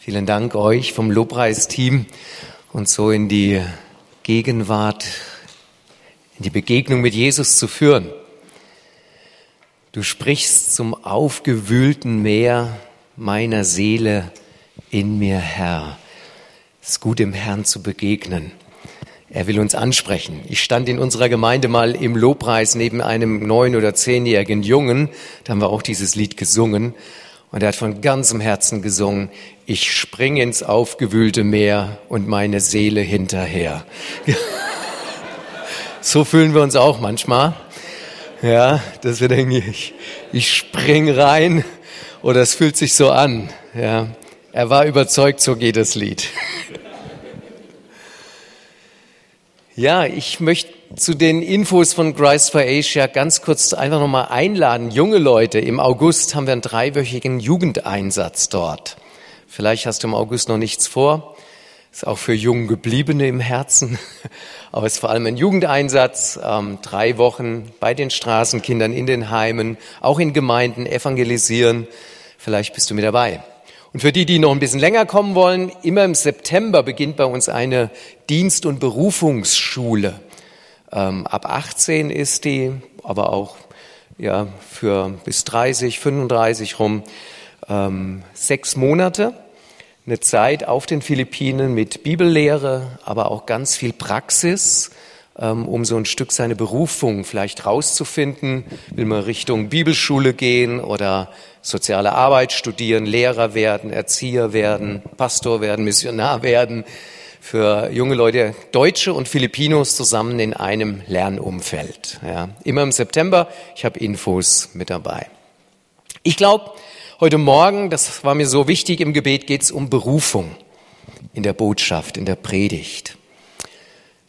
Vielen Dank euch vom Lobpreisteam und so in die Gegenwart, in die Begegnung mit Jesus zu führen. Du sprichst zum aufgewühlten Meer meiner Seele in mir, Herr. Es ist gut, dem Herrn zu begegnen. Er will uns ansprechen. Ich stand in unserer Gemeinde mal im Lobpreis neben einem neun- oder zehnjährigen Jungen. Da haben wir auch dieses Lied gesungen. Und er hat von ganzem Herzen gesungen, ich spring ins aufgewühlte Meer und meine Seele hinterher. so fühlen wir uns auch manchmal. Ja, dass wir denken, ich, ich spring rein oder es fühlt sich so an. Ja, er war überzeugt, so geht das Lied. Ja, ich möchte zu den Infos von Christ for Asia ganz kurz einfach nochmal einladen. Junge Leute, im August haben wir einen dreiwöchigen Jugendeinsatz dort. Vielleicht hast du im August noch nichts vor. Ist auch für jung gebliebene im Herzen. Aber es ist vor allem ein Jugendeinsatz, ähm, drei Wochen bei den Straßenkindern, in den Heimen, auch in Gemeinden evangelisieren. Vielleicht bist du mit dabei. Und für die, die noch ein bisschen länger kommen wollen, immer im September beginnt bei uns eine Dienst- und Berufungsschule. Ähm, ab 18 ist die, aber auch ja, für bis 30, 35 rum ähm, sechs Monate. Eine Zeit auf den Philippinen mit Bibellehre, aber auch ganz viel Praxis, ähm, um so ein Stück seine Berufung vielleicht rauszufinden. Will man Richtung Bibelschule gehen oder soziale Arbeit studieren, Lehrer werden, Erzieher werden, Pastor werden, Missionar werden. Für junge Leute, Deutsche und Filipinos zusammen in einem Lernumfeld. Ja, immer im September. Ich habe Infos mit dabei. Ich glaube, heute Morgen, das war mir so wichtig im Gebet, geht es um Berufung in der Botschaft, in der Predigt.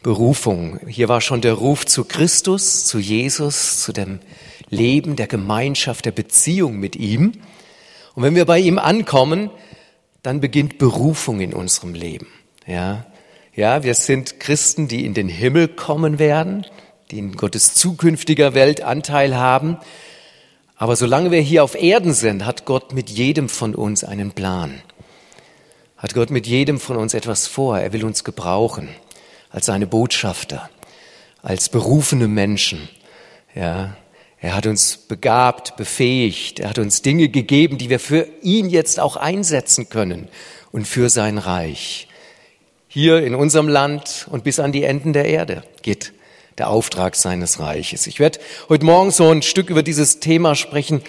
Berufung. Hier war schon der Ruf zu Christus, zu Jesus, zu dem Leben der Gemeinschaft, der Beziehung mit ihm. Und wenn wir bei ihm ankommen, dann beginnt Berufung in unserem Leben. Ja, ja, wir sind Christen, die in den Himmel kommen werden, die in Gottes zukünftiger Welt Anteil haben. Aber solange wir hier auf Erden sind, hat Gott mit jedem von uns einen Plan. Hat Gott mit jedem von uns etwas vor. Er will uns gebrauchen als seine Botschafter, als berufene Menschen. Ja, er hat uns begabt, befähigt. Er hat uns Dinge gegeben, die wir für ihn jetzt auch einsetzen können und für sein Reich. Hier in unserem Land und bis an die Enden der Erde geht der Auftrag seines Reiches. Ich werde heute Morgen so ein Stück über dieses Thema sprechen.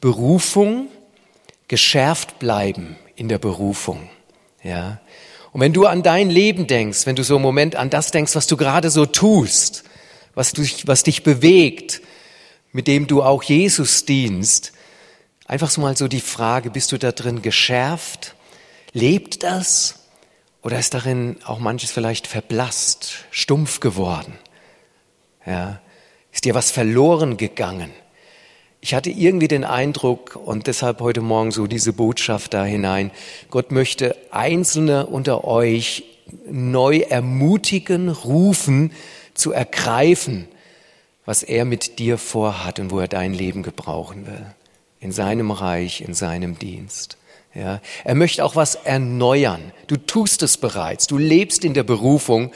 Berufung, geschärft bleiben in der Berufung. Ja, und wenn du an dein Leben denkst, wenn du so im Moment an das denkst, was du gerade so tust, was, du, was dich bewegt, mit dem du auch Jesus dienst, einfach so mal so die Frage, bist du da drin geschärft? Lebt das? Oder ist darin auch manches vielleicht verblasst, stumpf geworden? Ja, ist dir was verloren gegangen? Ich hatte irgendwie den Eindruck und deshalb heute Morgen so diese Botschaft da hinein. Gott möchte Einzelne unter euch neu ermutigen, rufen, zu ergreifen, was er mit dir vorhat und wo er dein Leben gebrauchen will. In seinem Reich, in seinem Dienst. Ja, er möchte auch was erneuern. Du tust es bereits. Du lebst in der Berufung,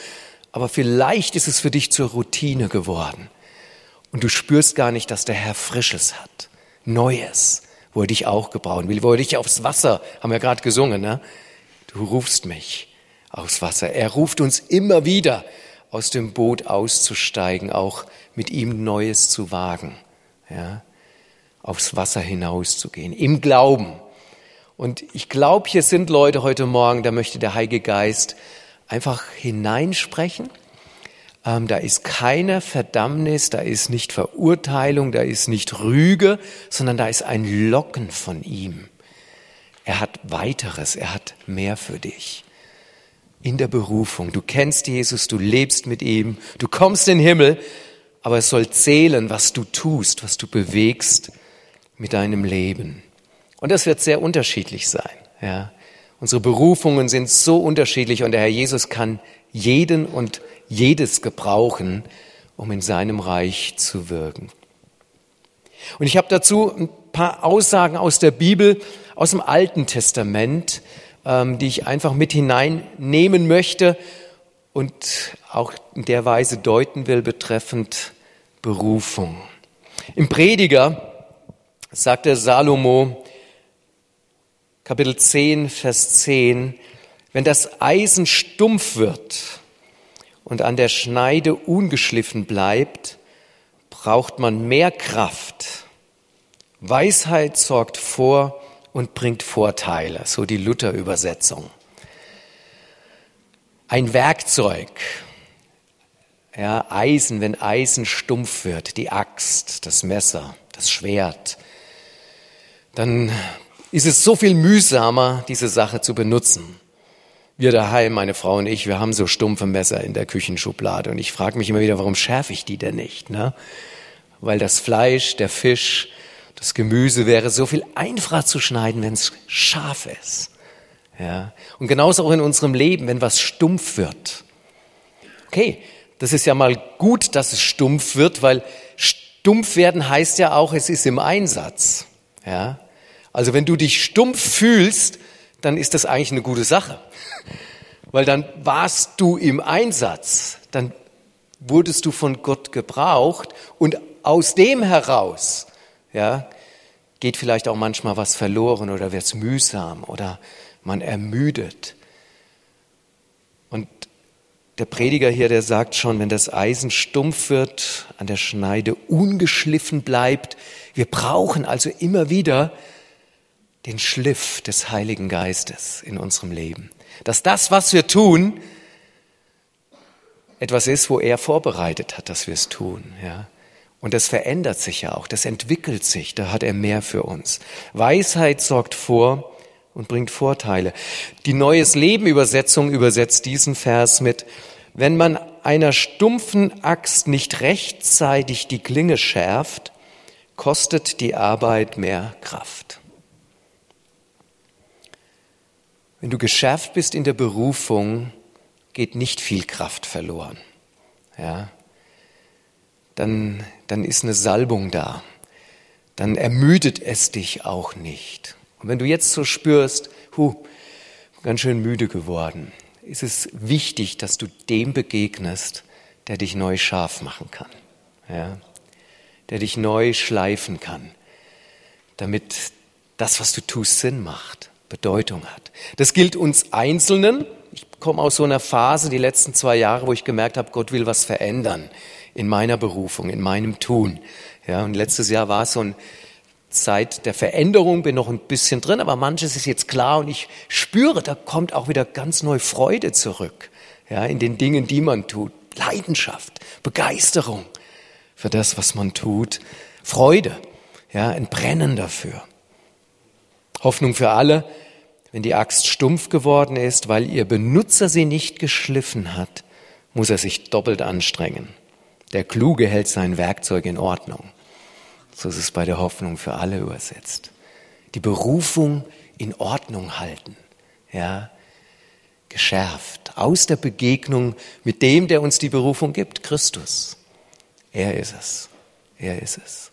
aber vielleicht ist es für dich zur Routine geworden. Und du spürst gar nicht, dass der Herr Frisches hat, Neues, wo er dich auch gebrauchen will, wo er dich aufs Wasser, haben wir gerade gesungen, ne? Du rufst mich aufs Wasser. Er ruft uns immer wieder, aus dem Boot auszusteigen, auch mit ihm Neues zu wagen, ja? aufs Wasser hinauszugehen, im Glauben. Und ich glaube, hier sind Leute heute Morgen, da möchte der Heilige Geist einfach hineinsprechen ähm, da ist keine Verdammnis, da ist nicht Verurteilung, da ist nicht Rüge, sondern da ist ein Locken von ihm. Er hat weiteres, er hat mehr für dich. In der Berufung. Du kennst Jesus, du lebst mit ihm, du kommst in den Himmel, aber es soll zählen, was du tust, was du bewegst mit deinem Leben. Und das wird sehr unterschiedlich sein. Ja. Unsere Berufungen sind so unterschiedlich und der Herr Jesus kann jeden und jedes gebrauchen, um in seinem Reich zu wirken. Und ich habe dazu ein paar Aussagen aus der Bibel, aus dem Alten Testament, ähm, die ich einfach mit hineinnehmen möchte und auch in der Weise deuten will betreffend Berufung. Im Prediger sagt der Salomo, Kapitel 10, Vers 10, wenn das Eisen stumpf wird und an der Schneide ungeschliffen bleibt, braucht man mehr Kraft. Weisheit sorgt vor und bringt Vorteile, so die Luther-Übersetzung. Ein Werkzeug, ja, Eisen, wenn Eisen stumpf wird, die Axt, das Messer, das Schwert, dann ist es so viel mühsamer, diese Sache zu benutzen. Wir daheim, meine Frau und ich, wir haben so stumpfe Messer in der Küchenschublade und ich frage mich immer wieder, warum schärfe ich die denn nicht? Ne? Weil das Fleisch, der Fisch, das Gemüse wäre so viel einfacher zu schneiden, wenn es scharf ist. Ja? Und genauso auch in unserem Leben, wenn was stumpf wird. Okay, das ist ja mal gut, dass es stumpf wird, weil stumpf werden heißt ja auch, es ist im Einsatz. Ja? Also wenn du dich stumpf fühlst, dann ist das eigentlich eine gute Sache. Weil dann warst du im Einsatz, dann wurdest du von Gott gebraucht und aus dem heraus, ja, geht vielleicht auch manchmal was verloren oder wird es mühsam oder man ermüdet. Und der Prediger hier, der sagt schon, wenn das Eisen stumpf wird, an der Schneide ungeschliffen bleibt, wir brauchen also immer wieder den Schliff des Heiligen Geistes in unserem Leben. Dass das, was wir tun, etwas ist, wo er vorbereitet hat, dass wir es tun. Ja. Und das verändert sich ja auch, das entwickelt sich, da hat er mehr für uns. Weisheit sorgt vor und bringt Vorteile. Die Neues Leben Übersetzung übersetzt diesen Vers mit, wenn man einer stumpfen Axt nicht rechtzeitig die Klinge schärft, kostet die Arbeit mehr Kraft. Wenn du geschärft bist in der Berufung, geht nicht viel Kraft verloren. Ja, dann, dann ist eine Salbung da. Dann ermüdet es dich auch nicht. Und wenn du jetzt so spürst, hu, ganz schön müde geworden, ist es wichtig, dass du dem begegnest, der dich neu scharf machen kann. Ja, der dich neu schleifen kann, damit das, was du tust, Sinn macht. Bedeutung hat. Das gilt uns Einzelnen. Ich komme aus so einer Phase, die letzten zwei Jahre, wo ich gemerkt habe, Gott will was verändern in meiner Berufung, in meinem Tun. Ja, und letztes Jahr war es so eine Zeit der Veränderung, bin noch ein bisschen drin, aber manches ist jetzt klar und ich spüre, da kommt auch wieder ganz neue Freude zurück. Ja, in den Dingen, die man tut. Leidenschaft, Begeisterung für das, was man tut. Freude, ja, ein Brennen dafür. Hoffnung für alle, wenn die Axt stumpf geworden ist, weil ihr Benutzer sie nicht geschliffen hat, muss er sich doppelt anstrengen. Der Kluge hält sein Werkzeug in Ordnung. So ist es bei der Hoffnung für alle übersetzt. Die Berufung in Ordnung halten, ja, geschärft aus der Begegnung mit dem, der uns die Berufung gibt, Christus. Er ist es. Er ist es.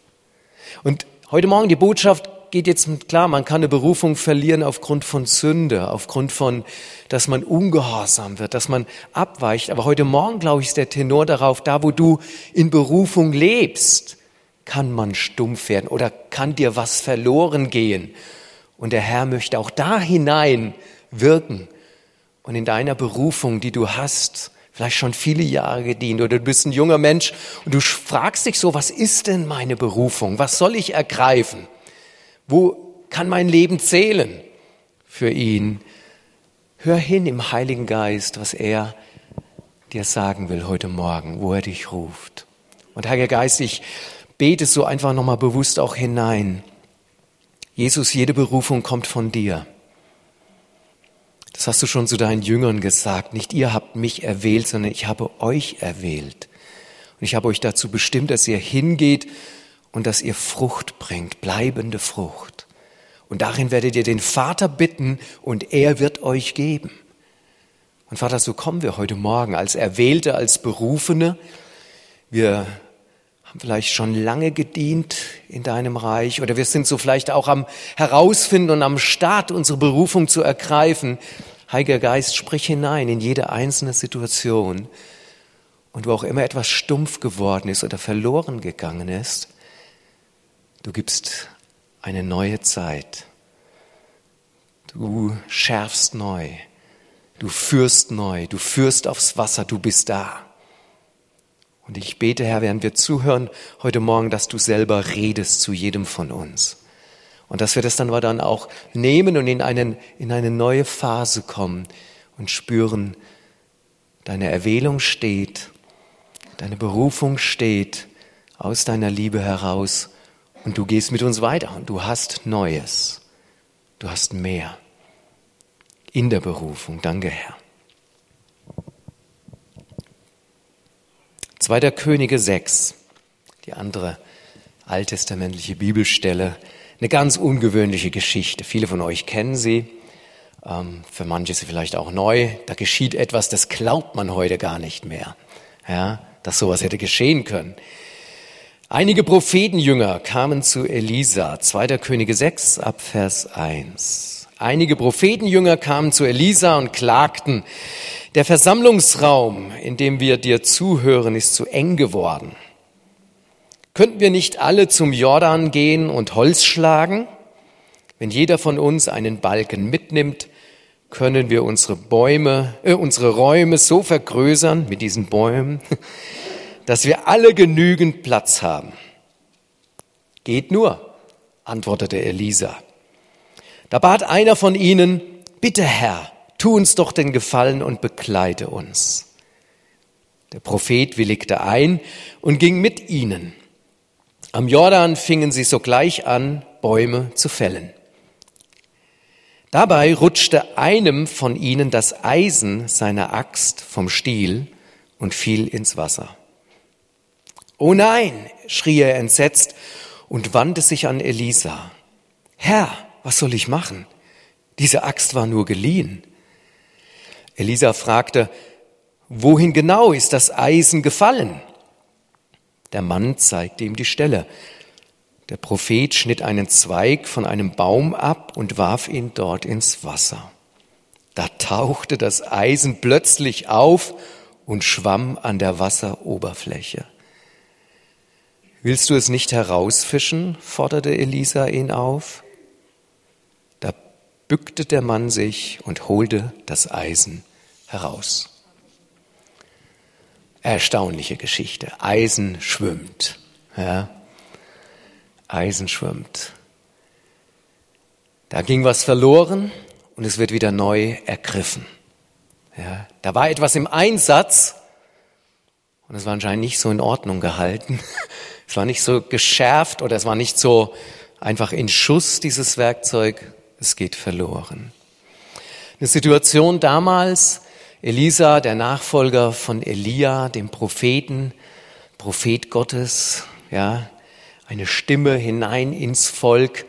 Und heute Morgen die Botschaft geht jetzt klar, man kann eine Berufung verlieren aufgrund von Sünde, aufgrund von, dass man ungehorsam wird, dass man abweicht. Aber heute Morgen, glaube ich, ist der Tenor darauf, da wo du in Berufung lebst, kann man stumpf werden oder kann dir was verloren gehen. Und der Herr möchte auch da hinein wirken und in deiner Berufung, die du hast, vielleicht schon viele Jahre gedient oder du bist ein junger Mensch und du fragst dich so, was ist denn meine Berufung? Was soll ich ergreifen? Wo kann mein Leben zählen für ihn? Hör hin im Heiligen Geist, was er dir sagen will heute Morgen, wo er dich ruft. Und Heiliger Geist, ich bete so einfach nochmal bewusst auch hinein. Jesus, jede Berufung kommt von dir. Das hast du schon zu deinen Jüngern gesagt. Nicht ihr habt mich erwählt, sondern ich habe euch erwählt. Und ich habe euch dazu bestimmt, dass ihr hingeht und dass ihr Frucht bringt, bleibende Frucht. Und darin werdet ihr den Vater bitten und er wird euch geben. Und Vater, so kommen wir heute Morgen als Erwählte, als Berufene. Wir haben vielleicht schon lange gedient in deinem Reich oder wir sind so vielleicht auch am Herausfinden und am Start, unsere Berufung zu ergreifen. Heiliger Geist, sprich hinein in jede einzelne Situation. Und wo auch immer etwas stumpf geworden ist oder verloren gegangen ist, du gibst eine neue Zeit. Du schärfst neu. Du führst neu. Du führst aufs Wasser. Du bist da. Und ich bete, Herr, während wir zuhören heute Morgen, dass du selber redest zu jedem von uns. Und dass wir das dann dann auch nehmen und in, einen, in eine neue Phase kommen und spüren, deine Erwählung steht, deine Berufung steht aus deiner Liebe heraus und du gehst mit uns weiter und du hast Neues. Du hast mehr in der Berufung. Danke, Herr. 2. Könige 6, die andere alttestamentliche Bibelstelle. Eine ganz ungewöhnliche Geschichte. Viele von euch kennen sie. Ähm, für manche ist sie vielleicht auch neu. Da geschieht etwas, das glaubt man heute gar nicht mehr. Ja, dass sowas hätte geschehen können. Einige Prophetenjünger kamen zu Elisa, 2. Könige 6 ab Vers 1. Einige Prophetenjünger kamen zu Elisa und klagten, der Versammlungsraum, in dem wir dir zuhören, ist zu eng geworden. Könnten wir nicht alle zum Jordan gehen und Holz schlagen? Wenn jeder von uns einen Balken mitnimmt, können wir unsere Bäume, äh, unsere Räume so vergrößern mit diesen Bäumen, dass wir alle genügend Platz haben. Geht nur, antwortete Elisa. Da bat einer von ihnen, bitte Herr, tu uns doch den Gefallen und begleite uns. Der Prophet willigte ein und ging mit ihnen. Am Jordan fingen sie sogleich an, Bäume zu fällen. Dabei rutschte einem von ihnen das Eisen seiner Axt vom Stiel und fiel ins Wasser. Oh nein, schrie er entsetzt und wandte sich an Elisa. Herr, was soll ich machen? Diese Axt war nur geliehen. Elisa fragte, wohin genau ist das Eisen gefallen? Der Mann zeigte ihm die Stelle. Der Prophet schnitt einen Zweig von einem Baum ab und warf ihn dort ins Wasser. Da tauchte das Eisen plötzlich auf und schwamm an der Wasseroberfläche. Willst du es nicht herausfischen? forderte Elisa ihn auf. Da bückte der Mann sich und holte das Eisen heraus. Erstaunliche Geschichte. Eisen schwimmt. Ja. Eisen schwimmt. Da ging was verloren und es wird wieder neu ergriffen. Ja. Da war etwas im Einsatz und es war anscheinend nicht so in Ordnung gehalten. Es war nicht so geschärft oder es war nicht so einfach in Schuss, dieses Werkzeug. Es geht verloren. Eine Situation damals, Elisa, der Nachfolger von Elia, dem Propheten, Prophet Gottes, ja, eine Stimme hinein ins Volk.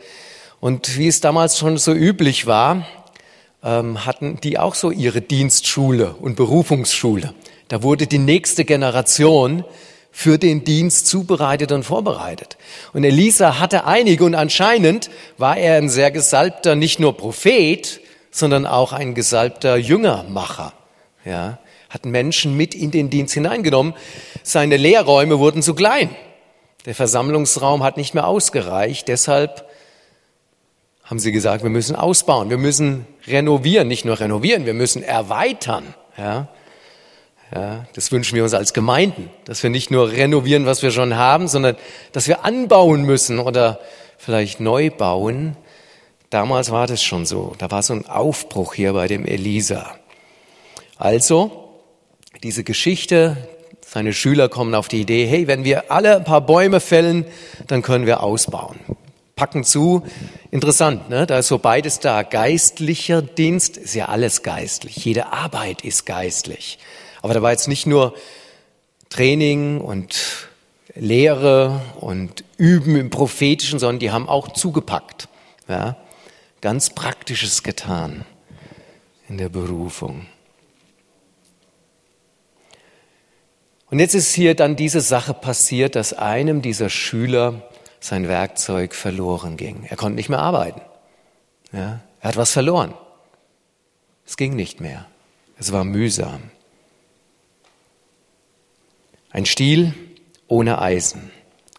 Und wie es damals schon so üblich war, ähm, hatten die auch so ihre Dienstschule und Berufungsschule. Da wurde die nächste Generation für den Dienst zubereitet und vorbereitet. Und Elisa hatte einige und anscheinend war er ein sehr gesalbter, nicht nur Prophet, sondern auch ein gesalbter Jüngermacher. Ja, hat Menschen mit in den Dienst hineingenommen. Seine Lehrräume wurden zu klein. Der Versammlungsraum hat nicht mehr ausgereicht. Deshalb haben sie gesagt, wir müssen ausbauen, wir müssen renovieren, nicht nur renovieren, wir müssen erweitern. Ja, ja, das wünschen wir uns als Gemeinden, dass wir nicht nur renovieren, was wir schon haben, sondern dass wir anbauen müssen oder vielleicht neu bauen. Damals war das schon so. Da war so ein Aufbruch hier bei dem Elisa. Also, diese Geschichte, seine Schüler kommen auf die Idee, hey, wenn wir alle ein paar Bäume fällen, dann können wir ausbauen. Packen zu. Interessant, ne? Da ist so beides da. Geistlicher Dienst ist ja alles geistlich. Jede Arbeit ist geistlich. Aber da war jetzt nicht nur Training und Lehre und Üben im Prophetischen, sondern die haben auch zugepackt. Ja? Ganz Praktisches getan in der Berufung. Und jetzt ist hier dann diese Sache passiert, dass einem dieser Schüler sein Werkzeug verloren ging. Er konnte nicht mehr arbeiten. Ja, er hat was verloren. Es ging nicht mehr. Es war mühsam. Ein Stiel ohne Eisen,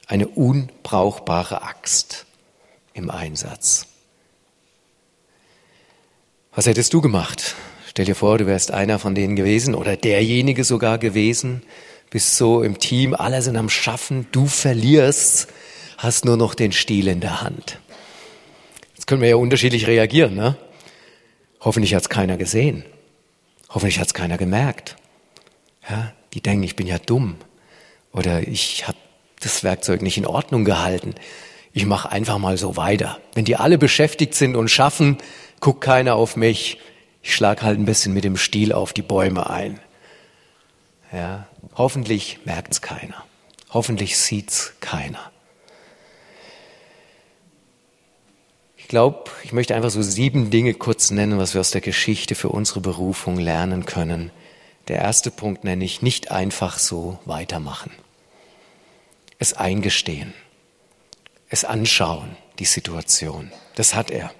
eine unbrauchbare Axt im Einsatz. Was hättest du gemacht? Stell dir vor, du wärst einer von denen gewesen oder derjenige sogar gewesen, bist so im Team, alle sind am Schaffen, du verlierst, hast nur noch den Stiel in der Hand. Jetzt können wir ja unterschiedlich reagieren. Ne? Hoffentlich hat es keiner gesehen. Hoffentlich hat es keiner gemerkt. Ja, die denken, ich bin ja dumm oder ich habe das Werkzeug nicht in Ordnung gehalten. Ich mache einfach mal so weiter. Wenn die alle beschäftigt sind und schaffen, guckt keiner auf mich. Ich schlage halt ein bisschen mit dem Stiel auf die Bäume ein. Ja, hoffentlich merkt's keiner. Hoffentlich sieht's keiner. Ich glaube, ich möchte einfach so sieben Dinge kurz nennen, was wir aus der Geschichte für unsere Berufung lernen können. Der erste Punkt nenne ich nicht einfach so weitermachen. Es eingestehen. Es anschauen, die Situation. Das hat er.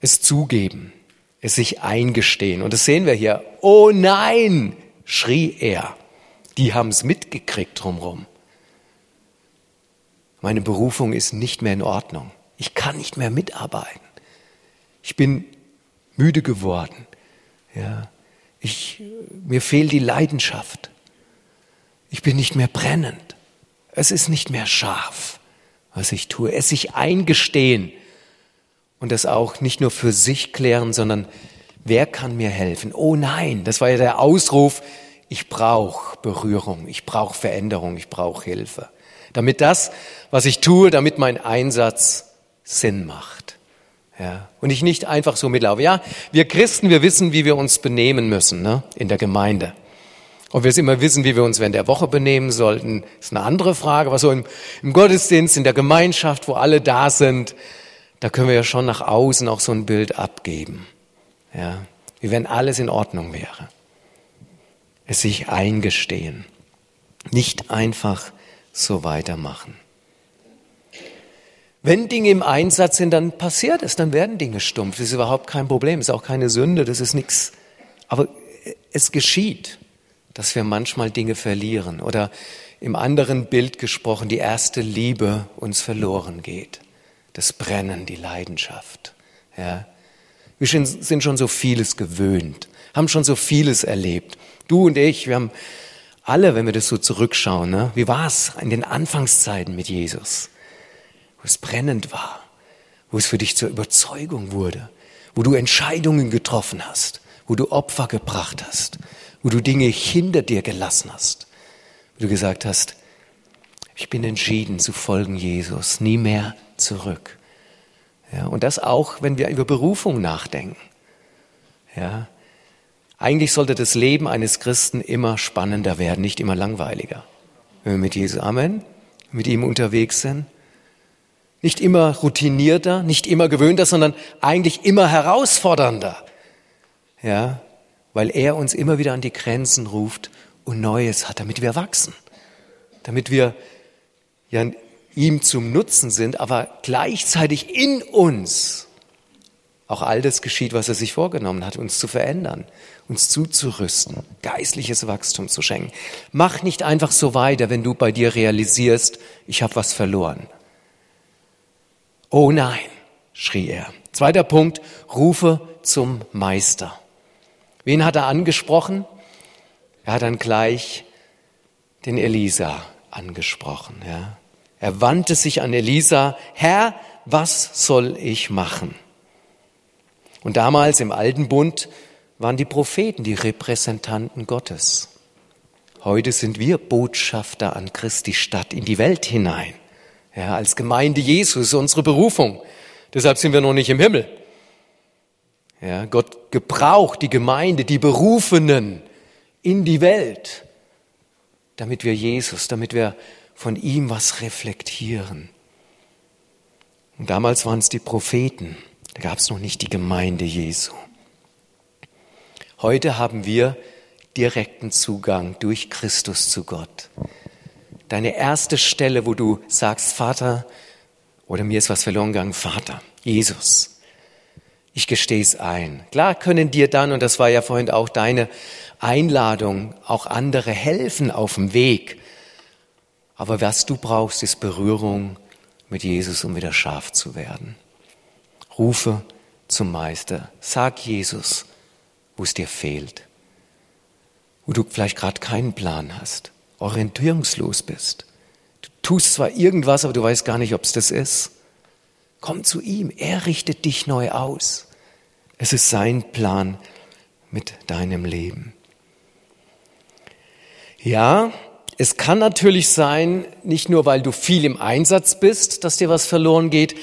Es zugeben. Es sich eingestehen. Und das sehen wir hier. Oh nein, schrie er. Die haben es mitgekriegt drumherum. Meine Berufung ist nicht mehr in Ordnung. Ich kann nicht mehr mitarbeiten. Ich bin müde geworden. Ja, ich, mir fehlt die Leidenschaft. Ich bin nicht mehr brennend. Es ist nicht mehr scharf, was ich tue. Es sich eingestehen und das auch nicht nur für sich klären, sondern wer kann mir helfen? Oh nein, das war ja der Ausruf, ich brauche Berührung, ich brauche Veränderung, ich brauche Hilfe. Damit das, was ich tue, damit mein Einsatz Sinn macht. Ja, und ich nicht einfach so mitlaufe. Ja, wir Christen, wir wissen, wie wir uns benehmen müssen ne, in der Gemeinde. Ob wir es immer wissen, wie wir uns während der Woche benehmen sollten, ist eine andere Frage. Aber so im, im Gottesdienst, in der Gemeinschaft, wo alle da sind, da können wir ja schon nach außen auch so ein Bild abgeben. Ja, wie wenn alles in Ordnung wäre. Es sich eingestehen. Nicht einfach so weitermachen. Wenn Dinge im Einsatz sind, dann passiert es, dann werden Dinge stumpf. Das ist überhaupt kein Problem, das ist auch keine Sünde, das ist nichts. Aber es geschieht, dass wir manchmal Dinge verlieren oder im anderen Bild gesprochen, die erste Liebe uns verloren geht. Das Brennen, die Leidenschaft. Ja. Wir sind schon so vieles gewöhnt, haben schon so vieles erlebt. Du und ich, wir haben alle, wenn wir das so zurückschauen, ne? wie war es in den Anfangszeiten mit Jesus? Wo es brennend war, wo es für dich zur Überzeugung wurde, wo du Entscheidungen getroffen hast, wo du Opfer gebracht hast, wo du Dinge hinter dir gelassen hast, wo du gesagt hast, ich bin entschieden zu folgen Jesus, nie mehr zurück. Ja, und das auch, wenn wir über Berufung nachdenken. Ja, eigentlich sollte das Leben eines Christen immer spannender werden, nicht immer langweiliger. Wenn wir mit Jesus Amen, mit ihm unterwegs sind, nicht immer routinierter, nicht immer gewöhnter, sondern eigentlich immer herausfordernder. Ja, weil er uns immer wieder an die Grenzen ruft und Neues hat, damit wir wachsen. Damit wir ja ihm zum Nutzen sind, aber gleichzeitig in uns auch all das geschieht, was er sich vorgenommen hat, uns zu verändern, uns zuzurüsten, geistliches Wachstum zu schenken. Mach nicht einfach so weiter, wenn du bei dir realisierst, ich habe was verloren. Oh nein, schrie er. Zweiter Punkt, rufe zum Meister. Wen hat er angesprochen? Er hat dann gleich den Elisa angesprochen. Ja. Er wandte sich an Elisa, Herr, was soll ich machen? Und damals im Alten Bund waren die Propheten die Repräsentanten Gottes. Heute sind wir Botschafter an Christi Stadt in die Welt hinein. Ja, als Gemeinde Jesus, unsere Berufung. Deshalb sind wir noch nicht im Himmel. Ja, Gott gebraucht die Gemeinde, die Berufenen in die Welt, damit wir Jesus, damit wir von ihm was reflektieren. Und damals waren es die Propheten, da gab es noch nicht die Gemeinde Jesu. Heute haben wir direkten Zugang durch Christus zu Gott. Deine erste Stelle, wo du sagst, Vater, oder mir ist was verloren gegangen, Vater, Jesus, ich gestehe es ein. Klar können dir dann, und das war ja vorhin auch deine Einladung, auch andere helfen auf dem Weg. Aber was du brauchst, ist Berührung mit Jesus, um wieder scharf zu werden. Rufe zum Meister. Sag Jesus, wo es dir fehlt. Wo du vielleicht gerade keinen Plan hast, orientierungslos bist. Du tust zwar irgendwas, aber du weißt gar nicht, ob es das ist. Komm zu ihm, er richtet dich neu aus. Es ist sein Plan mit deinem Leben. Ja, es kann natürlich sein, nicht nur weil du viel im Einsatz bist, dass dir was verloren geht,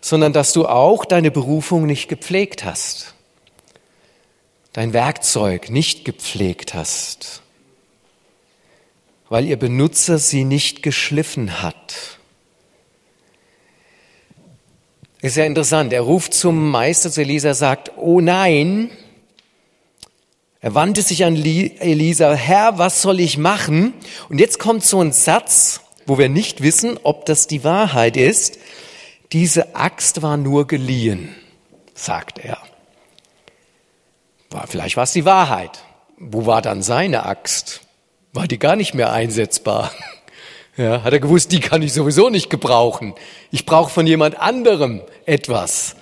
sondern dass du auch deine Berufung nicht gepflegt hast, dein Werkzeug nicht gepflegt hast, weil ihr Benutzer sie nicht geschliffen hat. ist ja interessant. Er ruft zum Meister zu Elisa, sagt, oh nein. Er wandte sich an Elisa, Herr, was soll ich machen? Und jetzt kommt so ein Satz, wo wir nicht wissen, ob das die Wahrheit ist. Diese Axt war nur geliehen, sagt er. Vielleicht war es die Wahrheit. Wo war dann seine Axt? War die gar nicht mehr einsetzbar? Ja, hat er gewusst, die kann ich sowieso nicht gebrauchen. Ich brauche von jemand anderem etwas.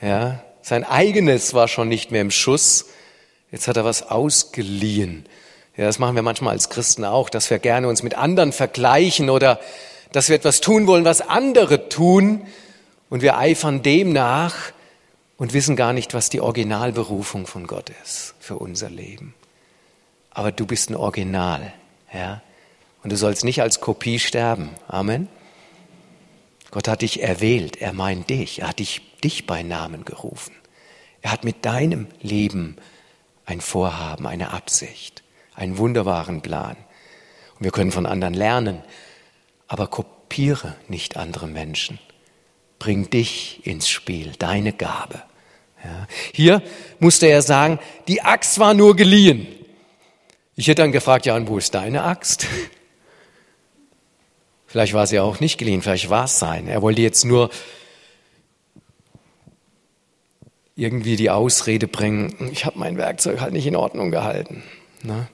Ja, sein eigenes war schon nicht mehr im Schuss. Jetzt hat er was ausgeliehen. Ja, das machen wir manchmal als Christen auch, dass wir gerne uns mit anderen vergleichen oder dass wir etwas tun wollen, was andere tun und wir eifern dem nach und wissen gar nicht, was die Originalberufung von Gott ist für unser Leben. Aber du bist ein Original, ja. Und du sollst nicht als Kopie sterben. Amen. Gott hat dich erwählt. Er meint dich. Er hat dich, dich bei Namen gerufen. Er hat mit deinem Leben ein Vorhaben, eine Absicht, einen wunderbaren Plan. Und wir können von anderen lernen. Aber kopiere nicht andere Menschen. Bring dich ins Spiel, deine Gabe. Ja. Hier musste er sagen, die Axt war nur geliehen. Ich hätte dann gefragt, ja, und wo ist deine Axt? Vielleicht war sie auch nicht geliehen, vielleicht war es sein. Er wollte jetzt nur irgendwie die Ausrede bringen, ich habe mein Werkzeug halt nicht in Ordnung gehalten. Ne?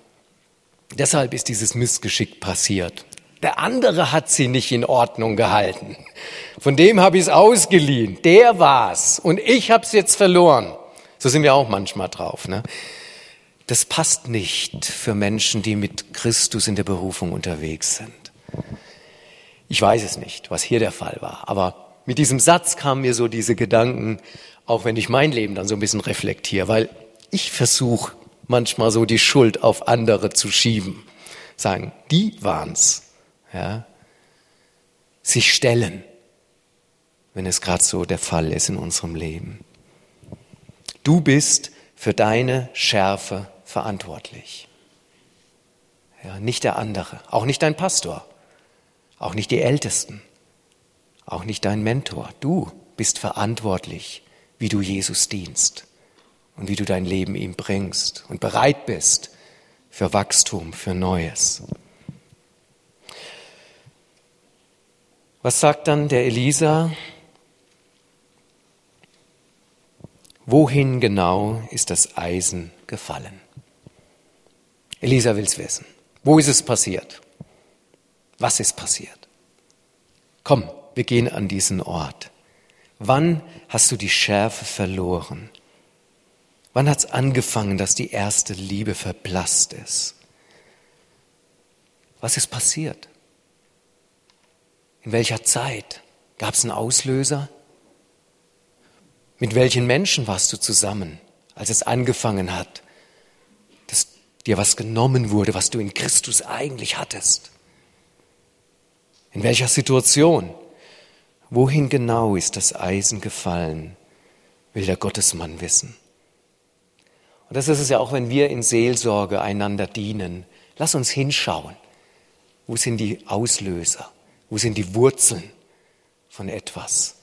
Deshalb ist dieses Missgeschick passiert. Der andere hat sie nicht in Ordnung gehalten. Von dem habe ich es ausgeliehen. Der war's. Und ich habe es jetzt verloren. So sind wir auch manchmal drauf. Ne? Das passt nicht für Menschen, die mit Christus in der Berufung unterwegs sind. Ich weiß es nicht, was hier der Fall war, aber mit diesem Satz kamen mir so diese Gedanken, auch wenn ich mein Leben dann so ein bisschen reflektiere, weil ich versuche manchmal so die Schuld auf andere zu schieben. Sagen, die waren's. Ja? Sich stellen, wenn es gerade so der Fall ist in unserem Leben. Du bist für deine Schärfe verantwortlich. Ja, nicht der andere, auch nicht dein Pastor. Auch nicht die Ältesten. Auch nicht dein Mentor. Du bist verantwortlich, wie du Jesus dienst und wie du dein Leben ihm bringst und bereit bist für Wachstum, für Neues. Was sagt dann der Elisa? Wohin genau ist das Eisen gefallen? Elisa will es wissen. Wo ist es passiert? Was ist passiert? Komm, wir gehen an diesen Ort. Wann hast du die Schärfe verloren? Wann hat es angefangen, dass die erste Liebe verblasst ist? Was ist passiert? In welcher Zeit? Gab es einen Auslöser? Mit welchen Menschen warst du zusammen, als es angefangen hat, dir was genommen wurde, was du in Christus eigentlich hattest? In welcher Situation? Wohin genau ist das Eisen gefallen, will der Gottesmann wissen. Und das ist es ja auch, wenn wir in Seelsorge einander dienen. Lass uns hinschauen. Wo sind die Auslöser? Wo sind die Wurzeln von etwas?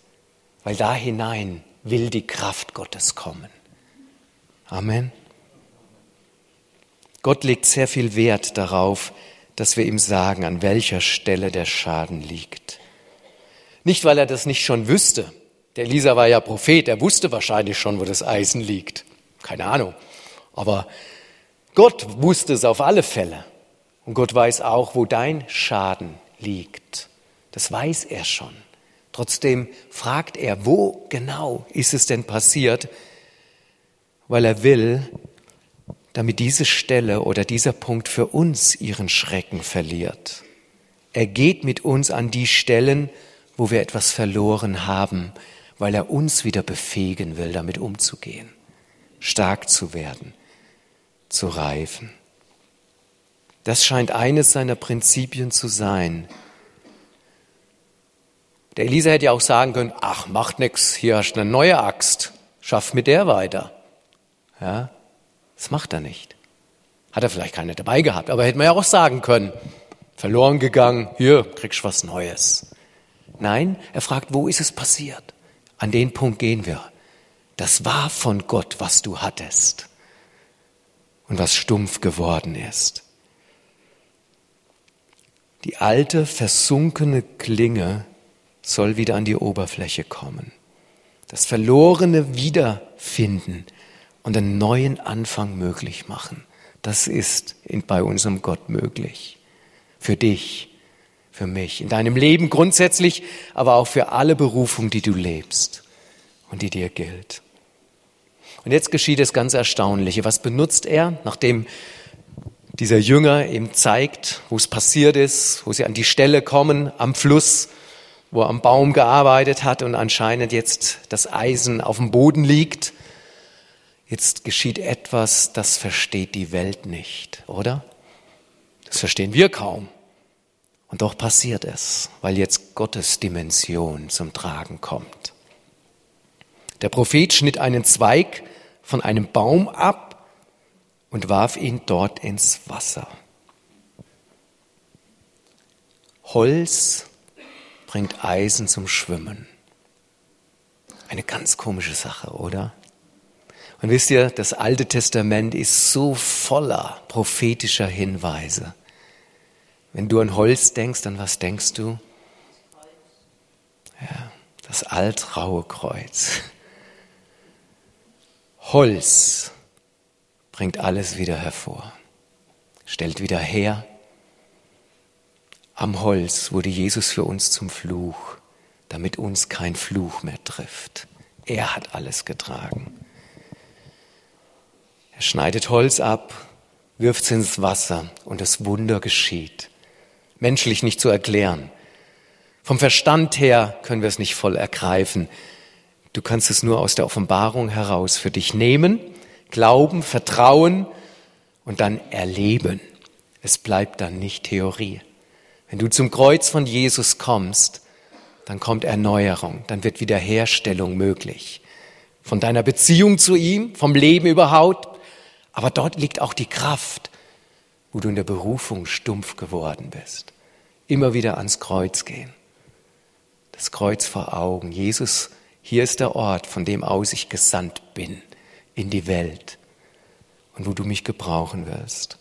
Weil da hinein will die Kraft Gottes kommen. Amen. Gott legt sehr viel Wert darauf, dass wir ihm sagen, an welcher Stelle der Schaden liegt. Nicht, weil er das nicht schon wüsste. Der Elisa war ja Prophet, er wusste wahrscheinlich schon, wo das Eisen liegt. Keine Ahnung. Aber Gott wusste es auf alle Fälle. Und Gott weiß auch, wo dein Schaden liegt. Das weiß er schon. Trotzdem fragt er, wo genau ist es denn passiert? Weil er will, damit diese Stelle oder dieser Punkt für uns ihren Schrecken verliert. Er geht mit uns an die Stellen, wo wir etwas verloren haben, weil er uns wieder befähigen will, damit umzugehen, stark zu werden, zu reifen. Das scheint eines seiner Prinzipien zu sein. Der Elisa hätte ja auch sagen können, ach, macht nix, hier hast du eine neue Axt, schaff mit der weiter. Ja, das macht er nicht. Hat er vielleicht keine dabei gehabt, aber hätte man ja auch sagen können, verloren gegangen, hier kriegst du was Neues. Nein, er fragt, wo ist es passiert? An den Punkt gehen wir. Das war von Gott, was du hattest und was stumpf geworden ist. Die alte, versunkene Klinge soll wieder an die Oberfläche kommen. Das Verlorene wiederfinden und einen neuen Anfang möglich machen. Das ist bei unserem Gott möglich. Für dich, für mich, in deinem Leben grundsätzlich, aber auch für alle Berufung, die du lebst und die dir gilt. Und jetzt geschieht das ganz Erstaunliche. Was benutzt er, nachdem dieser Jünger ihm zeigt, wo es passiert ist, wo sie an die Stelle kommen am Fluss, wo er am Baum gearbeitet hat und anscheinend jetzt das Eisen auf dem Boden liegt. Jetzt geschieht etwas, das versteht die Welt nicht, oder? Das verstehen wir kaum. Und doch passiert es, weil jetzt Gottes Dimension zum Tragen kommt. Der Prophet schnitt einen Zweig von einem Baum ab und warf ihn dort ins Wasser. Holz bringt Eisen zum Schwimmen. Eine ganz komische Sache, oder? Und wisst ihr, das Alte Testament ist so voller prophetischer Hinweise. Wenn du an Holz denkst, an was denkst du? Ja, das altraue Kreuz. Holz bringt alles wieder hervor, stellt wieder her. Am Holz wurde Jesus für uns zum Fluch, damit uns kein Fluch mehr trifft. Er hat alles getragen. Er schneidet Holz ab, wirft es ins Wasser und das Wunder geschieht menschlich nicht zu erklären. Vom Verstand her können wir es nicht voll ergreifen. Du kannst es nur aus der Offenbarung heraus für dich nehmen, glauben, vertrauen und dann erleben. Es bleibt dann nicht Theorie. Wenn du zum Kreuz von Jesus kommst, dann kommt Erneuerung, dann wird Wiederherstellung möglich. Von deiner Beziehung zu ihm, vom Leben überhaupt. Aber dort liegt auch die Kraft, wo du in der Berufung stumpf geworden bist immer wieder ans Kreuz gehen. Das Kreuz vor Augen. Jesus, hier ist der Ort, von dem aus ich gesandt bin in die Welt und wo du mich gebrauchen wirst.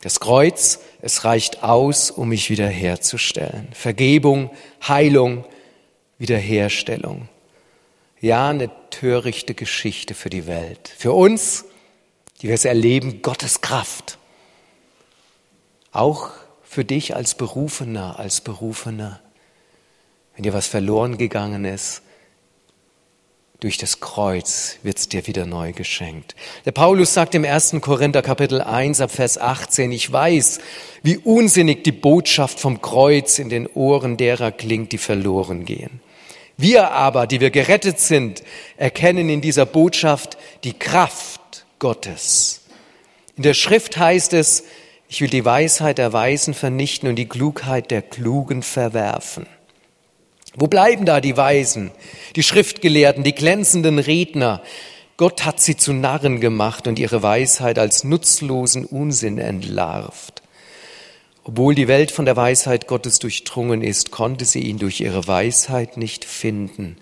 Das Kreuz, es reicht aus, um mich wiederherzustellen. Vergebung, Heilung, Wiederherstellung. Ja, eine törichte Geschichte für die Welt. Für uns, die wir es erleben, Gottes Kraft. Auch für dich als Berufener, als Berufener, wenn dir was verloren gegangen ist, durch das Kreuz wird es dir wieder neu geschenkt. Der Paulus sagt im 1. Korinther Kapitel 1 ab Vers 18, ich weiß, wie unsinnig die Botschaft vom Kreuz in den Ohren derer klingt, die verloren gehen. Wir aber, die wir gerettet sind, erkennen in dieser Botschaft die Kraft Gottes. In der Schrift heißt es, ich will die Weisheit der Weisen vernichten und die Klugheit der Klugen verwerfen. Wo bleiben da die Weisen, die Schriftgelehrten, die glänzenden Redner? Gott hat sie zu Narren gemacht und ihre Weisheit als nutzlosen Unsinn entlarvt. Obwohl die Welt von der Weisheit Gottes durchdrungen ist, konnte sie ihn durch ihre Weisheit nicht finden.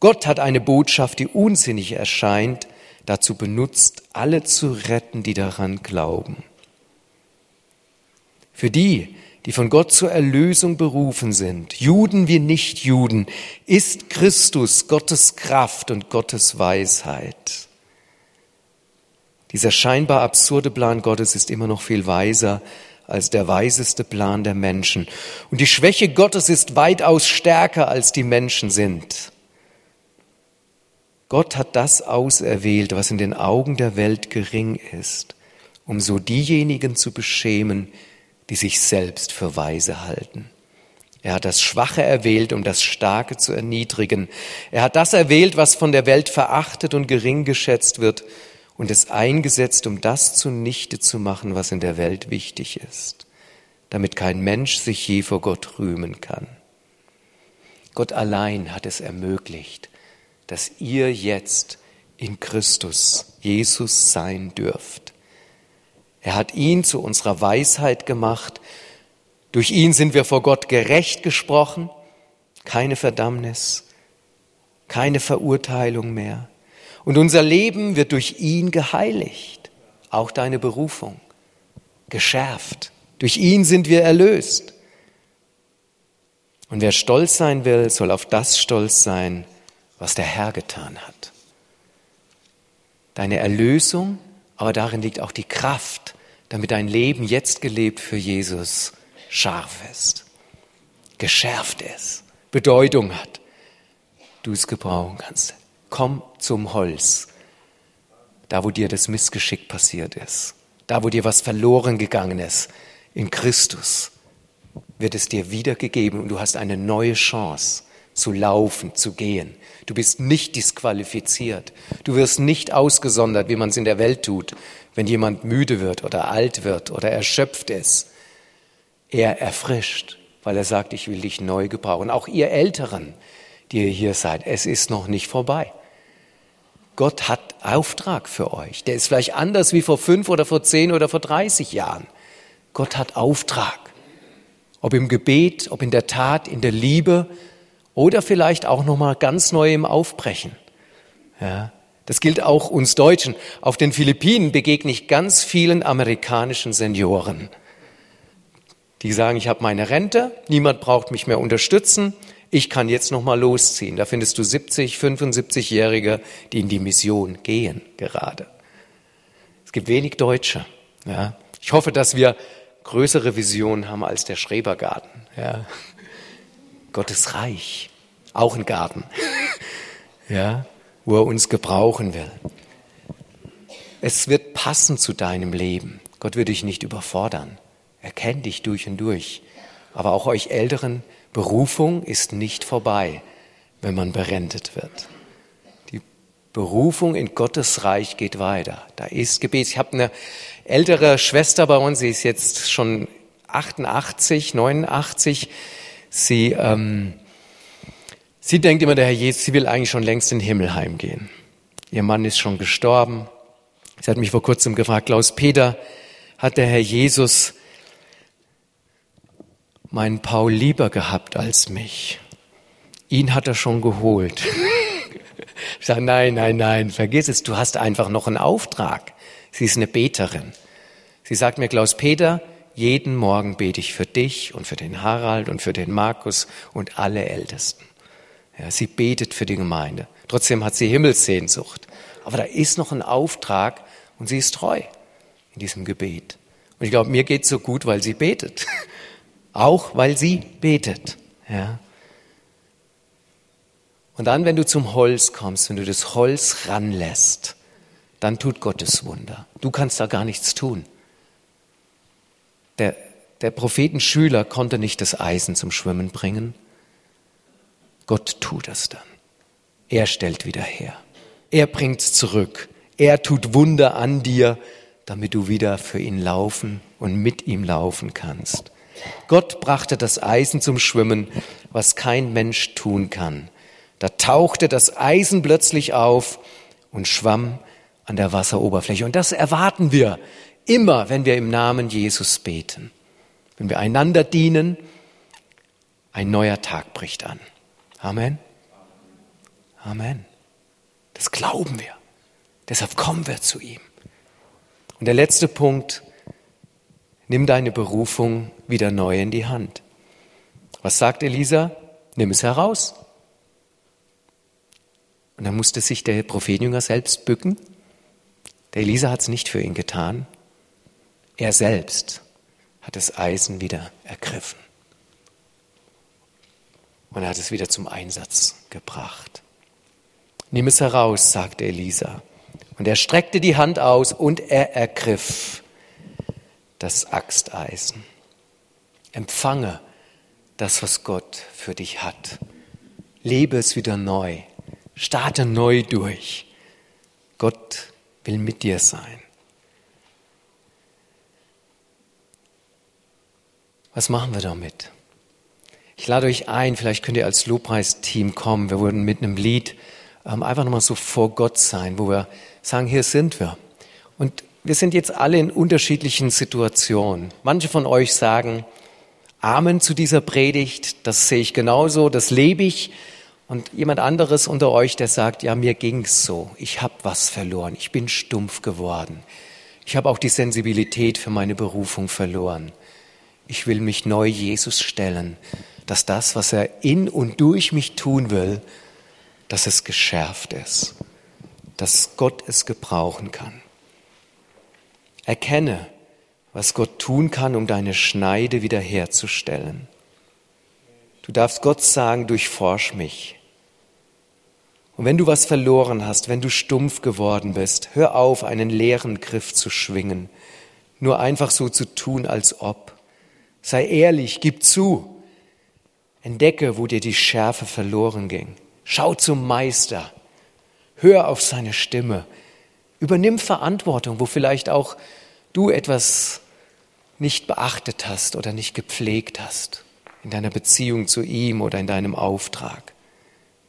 Gott hat eine Botschaft, die unsinnig erscheint, dazu benutzt, alle zu retten, die daran glauben. Für die, die von Gott zur Erlösung berufen sind, Juden wie Nichtjuden, ist Christus Gottes Kraft und Gottes Weisheit. Dieser scheinbar absurde Plan Gottes ist immer noch viel weiser als der weiseste Plan der Menschen. Und die Schwäche Gottes ist weitaus stärker, als die Menschen sind. Gott hat das auserwählt, was in den Augen der Welt gering ist, um so diejenigen zu beschämen, die sich selbst für weise halten. Er hat das Schwache erwählt, um das Starke zu erniedrigen. Er hat das erwählt, was von der Welt verachtet und gering geschätzt wird, und es eingesetzt, um das zunichte zu machen, was in der Welt wichtig ist, damit kein Mensch sich je vor Gott rühmen kann. Gott allein hat es ermöglicht, dass ihr jetzt in Christus Jesus sein dürft. Er hat ihn zu unserer Weisheit gemacht. Durch ihn sind wir vor Gott gerecht gesprochen, keine Verdammnis, keine Verurteilung mehr. Und unser Leben wird durch ihn geheiligt, auch deine Berufung, geschärft. Durch ihn sind wir erlöst. Und wer stolz sein will, soll auf das stolz sein, was der Herr getan hat. Deine Erlösung, aber darin liegt auch die Kraft, damit dein Leben jetzt gelebt für Jesus scharf ist, geschärft ist, Bedeutung hat, du es gebrauchen kannst komm zum Holz, da wo dir das Missgeschick passiert ist, da wo dir was verloren gegangen ist, in Christus wird es dir wiedergegeben und du hast eine neue Chance zu laufen, zu gehen. Du bist nicht disqualifiziert. Du wirst nicht ausgesondert, wie man es in der Welt tut, wenn jemand müde wird oder alt wird oder erschöpft ist. Er erfrischt, weil er sagt, ich will dich neu gebrauchen. Auch ihr Älteren, die ihr hier seid, es ist noch nicht vorbei. Gott hat Auftrag für euch. Der ist vielleicht anders wie vor fünf oder vor zehn oder vor dreißig Jahren. Gott hat Auftrag. Ob im Gebet, ob in der Tat, in der Liebe oder vielleicht auch nochmal ganz neu im Aufbrechen. Ja, das gilt auch uns Deutschen. Auf den Philippinen begegne ich ganz vielen amerikanischen Senioren. Die sagen, ich habe meine Rente, niemand braucht mich mehr unterstützen, ich kann jetzt noch mal losziehen. Da findest du 70, 75-Jährige, die in die Mission gehen gerade. Es gibt wenig Deutsche. Ja. Ich hoffe, dass wir größere Visionen haben als der Schrebergarten. Ja. Gott ist reich, auch ein Garten, ja, wo er uns gebrauchen will. Es wird passen zu deinem Leben. Gott wird dich nicht überfordern. Er kennt dich durch und durch. Aber auch euch Älteren, Berufung ist nicht vorbei, wenn man berentet wird. Die Berufung in Gottes Reich geht weiter. Da ist Gebet. Ich habe eine ältere Schwester bei uns, sie ist jetzt schon 88, 89. Sie, ähm, sie denkt immer, der Herr Jesus, sie will eigentlich schon längst in den Himmel heimgehen. Ihr Mann ist schon gestorben. Sie hat mich vor kurzem gefragt, Klaus Peter, hat der Herr Jesus meinen Paul lieber gehabt als mich. Ihn hat er schon geholt. Ich sage, nein, nein, nein, vergiss es, du hast einfach noch einen Auftrag. Sie ist eine Beterin. Sie sagt mir, Klaus Peter, jeden Morgen bete ich für dich und für den Harald und für den Markus und alle Ältesten. Ja, sie betet für die Gemeinde. Trotzdem hat sie Himmelssehnsucht. Aber da ist noch ein Auftrag und sie ist treu in diesem Gebet. Und ich glaube, mir geht es so gut, weil sie betet. Auch weil sie betet. Ja. Und dann, wenn du zum Holz kommst, wenn du das Holz ranlässt, dann tut Gottes Wunder. Du kannst da gar nichts tun. Der, der Prophetenschüler konnte nicht das Eisen zum Schwimmen bringen. Gott tut es dann. Er stellt wieder her. Er bringt es zurück. Er tut Wunder an dir, damit du wieder für ihn laufen und mit ihm laufen kannst. Gott brachte das Eisen zum Schwimmen, was kein Mensch tun kann. Da tauchte das Eisen plötzlich auf und schwamm an der Wasseroberfläche. Und das erwarten wir immer, wenn wir im Namen Jesus beten. Wenn wir einander dienen, ein neuer Tag bricht an. Amen. Amen. Das glauben wir. Deshalb kommen wir zu ihm. Und der letzte Punkt, nimm deine Berufung wieder neu in die Hand. Was sagt Elisa? Nimm es heraus. Und dann musste sich der Prophetjünger selbst bücken. Der Elisa hat es nicht für ihn getan. Er selbst hat das Eisen wieder ergriffen. Und er hat es wieder zum Einsatz gebracht. Nimm es heraus, sagte Elisa. Und er streckte die Hand aus und er ergriff das Axteisen. Empfange das, was Gott für dich hat. Lebe es wieder neu. Starte neu durch. Gott will mit dir sein. Was machen wir damit? Ich lade euch ein, vielleicht könnt ihr als Lobpreisteam kommen. Wir würden mit einem Lied ähm, einfach nochmal so vor Gott sein, wo wir sagen, hier sind wir. Und wir sind jetzt alle in unterschiedlichen Situationen. Manche von euch sagen Amen zu dieser Predigt, das sehe ich genauso, das lebe ich. Und jemand anderes unter euch, der sagt, ja, mir ging's so, ich habe was verloren, ich bin stumpf geworden. Ich habe auch die Sensibilität für meine Berufung verloren. Ich will mich neu Jesus stellen, dass das, was er in und durch mich tun will, dass es geschärft ist, dass Gott es gebrauchen kann. Erkenne, was Gott tun kann, um deine Schneide wiederherzustellen. Du darfst Gott sagen, durchforsch mich. Und wenn du was verloren hast, wenn du stumpf geworden bist, hör auf, einen leeren Griff zu schwingen, nur einfach so zu tun, als ob. Sei ehrlich, gib zu. Entdecke, wo dir die Schärfe verloren ging. Schau zum Meister. Hör auf seine Stimme. Übernimm Verantwortung, wo vielleicht auch du etwas nicht beachtet hast oder nicht gepflegt hast in deiner Beziehung zu ihm oder in deinem Auftrag.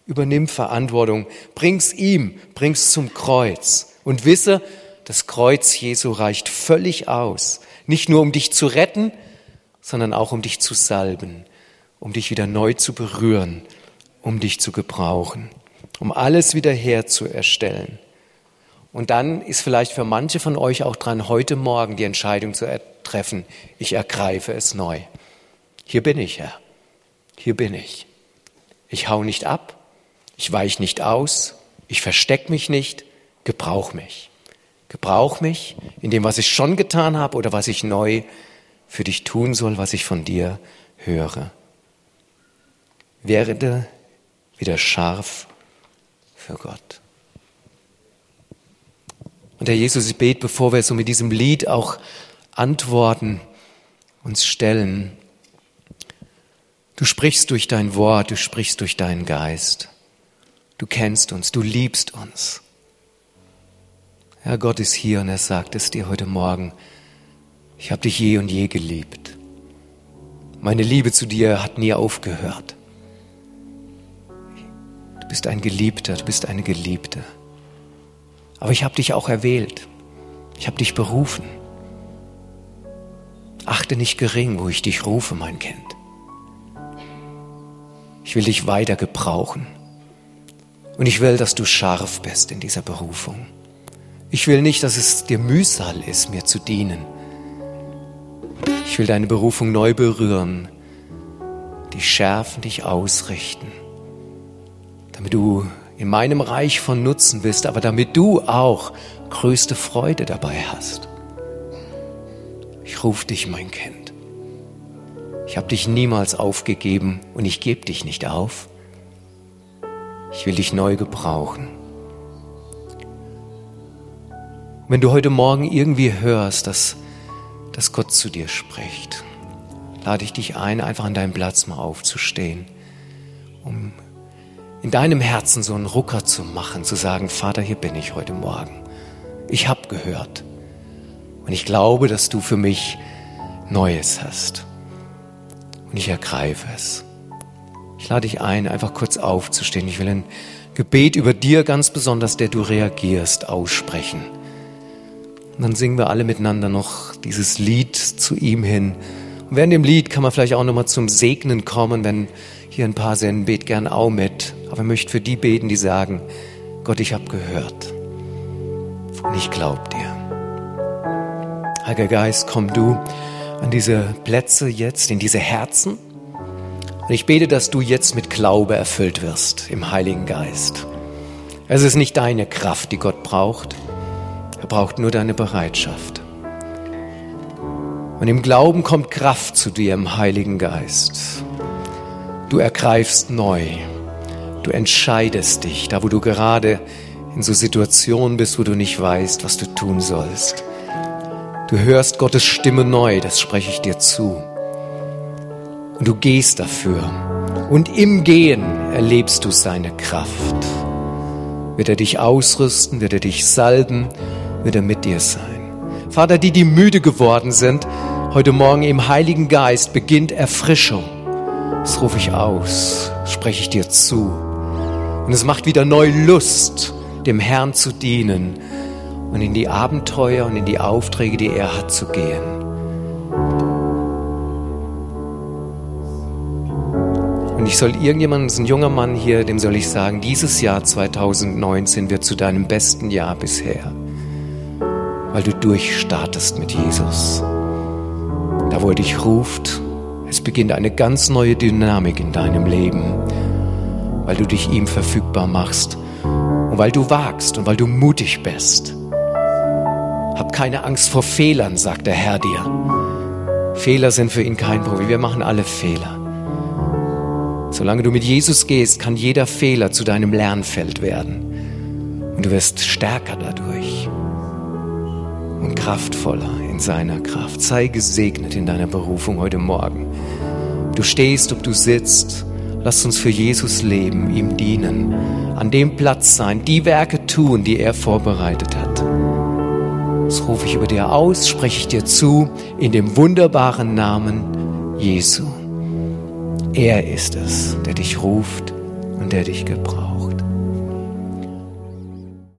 Übernimm Verantwortung, bring's ihm, bring's zum Kreuz und wisse, das Kreuz Jesu reicht völlig aus, nicht nur um dich zu retten, sondern auch um dich zu salben, um dich wieder neu zu berühren um dich zu gebrauchen, um alles wieder herzuerstellen. Und dann ist vielleicht für manche von euch auch dran, heute Morgen die Entscheidung zu treffen, ich ergreife es neu. Hier bin ich, Herr. Hier bin ich. Ich hau nicht ab, ich weich nicht aus, ich versteck mich nicht, gebrauch mich. Gebrauch mich in dem, was ich schon getan habe oder was ich neu für dich tun soll, was ich von dir höre. Werde wieder scharf für Gott. Und Herr Jesus, ich bete, bevor wir so mit diesem Lied auch Antworten uns stellen, du sprichst durch dein Wort, du sprichst durch deinen Geist. Du kennst uns, du liebst uns. Herr Gott ist hier und er sagt es dir heute Morgen. Ich habe dich je und je geliebt. Meine Liebe zu dir hat nie aufgehört bist ein Geliebter, du bist eine Geliebte. Aber ich habe dich auch erwählt. Ich habe dich berufen. Achte nicht gering, wo ich dich rufe, mein Kind. Ich will dich weiter gebrauchen. Und ich will, dass du scharf bist in dieser Berufung. Ich will nicht, dass es dir Mühsal ist, mir zu dienen. Ich will deine Berufung neu berühren, dich schärfen, dich ausrichten damit du in meinem Reich von Nutzen bist, aber damit du auch größte Freude dabei hast. Ich rufe dich, mein Kind. Ich habe dich niemals aufgegeben und ich gebe dich nicht auf. Ich will dich neu gebrauchen. Wenn du heute Morgen irgendwie hörst, dass, dass Gott zu dir spricht, lade ich dich ein, einfach an deinem Platz mal aufzustehen, um in deinem Herzen so einen Rucker zu machen, zu sagen, Vater, hier bin ich heute Morgen. Ich habe gehört. Und ich glaube, dass du für mich Neues hast. Und ich ergreife es. Ich lade dich ein, einfach kurz aufzustehen. Ich will ein Gebet über dir ganz besonders, der du reagierst, aussprechen. Und dann singen wir alle miteinander noch dieses Lied zu ihm hin. Und während dem Lied kann man vielleicht auch nochmal zum Segnen kommen, wenn hier ein paar sind, bet gern auch mit. Aber ich möchte für die beten, die sagen, Gott, ich habe gehört. Und ich glaube dir. Heiliger Geist, komm du an diese Plätze jetzt, in diese Herzen. Und ich bete, dass du jetzt mit Glaube erfüllt wirst im Heiligen Geist. Es ist nicht deine Kraft, die Gott braucht. Er braucht nur deine Bereitschaft. Und im Glauben kommt Kraft zu dir im Heiligen Geist. Du ergreifst neu. Du entscheidest dich, da wo du gerade in so Situationen bist, wo du nicht weißt, was du tun sollst. Du hörst Gottes Stimme neu, das spreche ich dir zu. Und du gehst dafür. Und im Gehen erlebst du seine Kraft. Wird er dich ausrüsten, wird er dich salben, wird er mit dir sein. Vater, die, die müde geworden sind, heute Morgen im Heiligen Geist beginnt Erfrischung. Das rufe ich aus, spreche ich dir zu. Und es macht wieder neu Lust, dem Herrn zu dienen und in die Abenteuer und in die Aufträge, die er hat, zu gehen. Und ich soll irgendjemand, das ist ein junger Mann hier, dem soll ich sagen, dieses Jahr 2019 wird zu deinem besten Jahr bisher, weil du durchstartest mit Jesus. Da, wo er dich ruft, es beginnt eine ganz neue Dynamik in deinem Leben, weil du dich ihm verfügbar machst und weil du wagst und weil du mutig bist. Hab keine Angst vor Fehlern, sagt der Herr dir. Fehler sind für ihn kein Problem. Wir machen alle Fehler. Solange du mit Jesus gehst, kann jeder Fehler zu deinem Lernfeld werden. Und du wirst stärker dadurch und kraftvoller seiner Kraft. Sei gesegnet in deiner Berufung heute Morgen. Du stehst, ob du sitzt. Lass uns für Jesus leben, ihm dienen, an dem Platz sein, die Werke tun, die er vorbereitet hat. Das rufe ich über dir aus, spreche ich dir zu, in dem wunderbaren Namen Jesu. Er ist es, der dich ruft und der dich gebraucht.